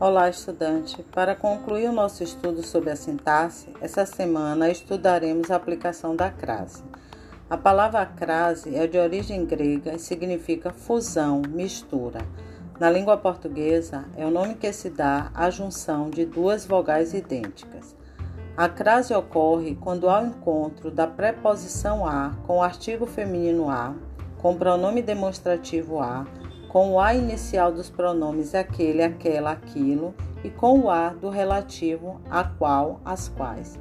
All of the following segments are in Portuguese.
Olá, estudante! Para concluir o nosso estudo sobre a sintaxe, essa semana estudaremos a aplicação da crase. A palavra crase é de origem grega e significa fusão, mistura. Na língua portuguesa, é o nome que se dá à junção de duas vogais idênticas. A crase ocorre quando há o encontro da preposição a com o artigo feminino a, com o pronome demonstrativo a, com o a inicial dos pronomes aquele, aquela, aquilo e com o a do relativo a qual, as quais.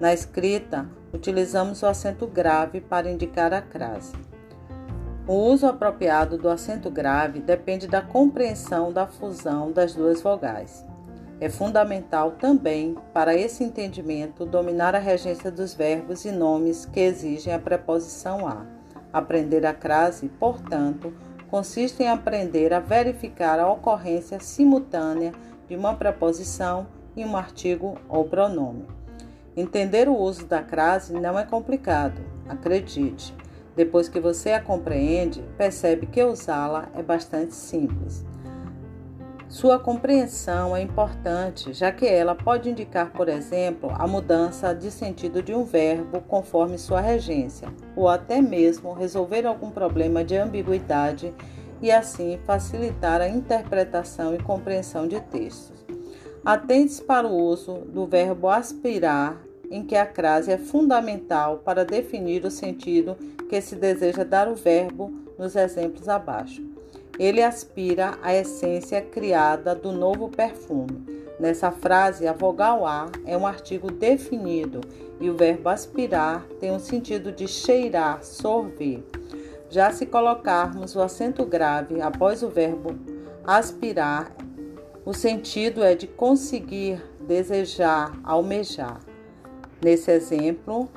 Na escrita, utilizamos o acento grave para indicar a crase. O uso apropriado do acento grave depende da compreensão da fusão das duas vogais. É fundamental também para esse entendimento dominar a regência dos verbos e nomes que exigem a preposição a. Aprender a crase, portanto, consiste em aprender a verificar a ocorrência simultânea de uma preposição e um artigo ou pronome. Entender o uso da crase não é complicado, acredite. Depois que você a compreende, percebe que usá-la é bastante simples. Sua compreensão é importante, já que ela pode indicar, por exemplo, a mudança de sentido de um verbo conforme sua regência, ou até mesmo resolver algum problema de ambiguidade e assim facilitar a interpretação e compreensão de textos. Atente para o uso do verbo aspirar, em que a crase é fundamental para definir o sentido que se deseja dar o verbo nos exemplos abaixo. Ele aspira a essência criada do novo perfume. Nessa frase, a vogal A é um artigo definido e o verbo aspirar tem o sentido de cheirar, sorver. Já se colocarmos o acento grave após o verbo aspirar, o sentido é de conseguir, desejar, almejar. Nesse exemplo,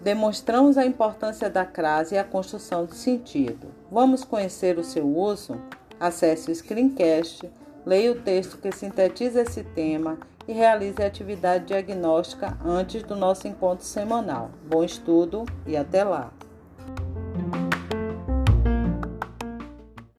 demonstramos a importância da crase e a construção do sentido. Vamos conhecer o seu uso? Acesse o screencast, leia o texto que sintetiza esse tema e realize a atividade diagnóstica antes do nosso encontro semanal. Bom estudo e até lá!